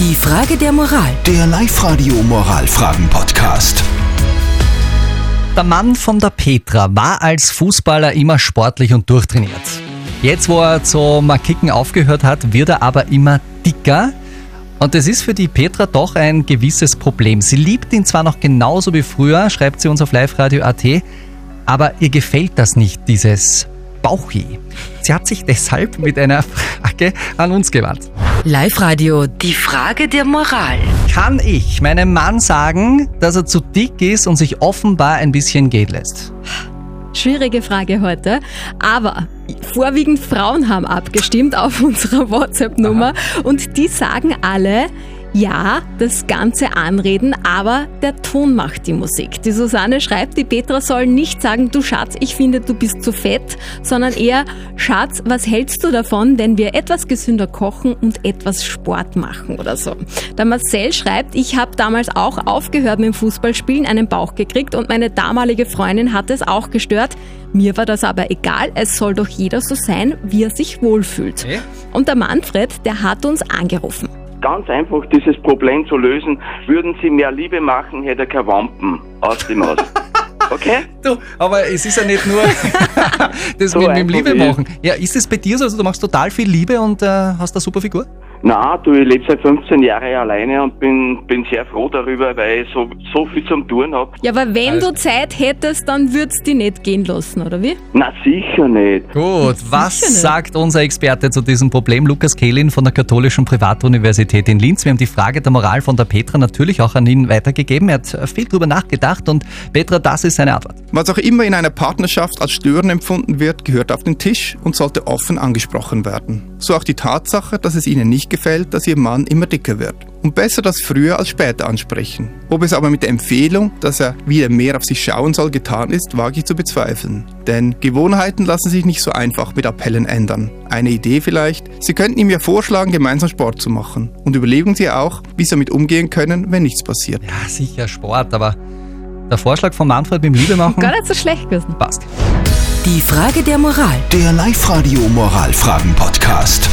Die Frage der Moral. Der Live-Radio Moralfragen-Podcast. Der Mann von der Petra war als Fußballer immer sportlich und durchtrainiert. Jetzt, wo er zum Kicken aufgehört hat, wird er aber immer dicker. Und das ist für die Petra doch ein gewisses Problem. Sie liebt ihn zwar noch genauso wie früher, schreibt sie uns auf liveradio.at, aber ihr gefällt das nicht, dieses Bauchi. Sie hat sich deshalb mit einer Frage an uns gewandt. Live-Radio. Die Frage der Moral. Kann ich meinem Mann sagen, dass er zu dick ist und sich offenbar ein bisschen gehen lässt? Schwierige Frage heute, aber vorwiegend Frauen haben abgestimmt auf unserer WhatsApp-Nummer und die sagen alle, ja, das ganze Anreden, aber der Ton macht die Musik. Die Susanne schreibt, die Petra soll nicht sagen, du Schatz, ich finde, du bist zu fett, sondern eher, Schatz, was hältst du davon, wenn wir etwas gesünder kochen und etwas Sport machen oder so. Der Marcel schreibt, ich habe damals auch aufgehört mit dem Fußballspielen, einen Bauch gekriegt und meine damalige Freundin hat es auch gestört. Mir war das aber egal, es soll doch jeder so sein, wie er sich wohlfühlt. Okay. Und der Manfred, der hat uns angerufen. Ganz einfach dieses Problem zu lösen, würden Sie mehr Liebe machen, hätte er keine Wampen aus dem Haus. Okay? Du, aber es ist ja nicht nur das So mit, mit dem Liebe machen. Ja, ist es bei dir so? Also du machst total viel Liebe und äh, hast eine super Figur? Na, du, ich lebe seit 15 Jahren alleine und bin, bin sehr froh darüber, weil ich so, so viel zum Tun habe. Ja, aber wenn Also- du Zeit hättest, dann würdest du die nicht gehen lassen, oder wie? Na, sicher nicht. Gut, was nicht. sagt unser Experte zu diesem Problem? Lukas Kehlin von der Katholischen Privatuniversität in Linz. Wir haben die Frage der Moral von der Petra natürlich auch an ihn weitergegeben. Er hat viel drüber nachgedacht und Petra, das ist seine Antwort. Was auch immer in einer Partnerschaft als Stören empfunden wird, gehört auf den Tisch und sollte offen angesprochen werden. So auch die Tatsache, dass es Ihnen nicht gefällt, dass Ihr Mann immer dicker wird. Und besser das früher als später ansprechen. Ob es aber mit der Empfehlung, dass er wieder mehr auf sich schauen soll, getan ist, wage ich zu bezweifeln. Denn Gewohnheiten lassen sich nicht so einfach mit Appellen ändern. Eine Idee vielleicht? Sie könnten ihm ja vorschlagen, gemeinsam Sport zu machen. Und überlegen Sie auch, wie Sie damit umgehen können, wenn nichts passiert. Ja, sicher Sport, aber der Vorschlag von Manfred mit dem Liebe machen Gar nicht so schlecht gewesen. passt. Die Frage der Moral. Der Live-Radio Moralfragen-Podcast.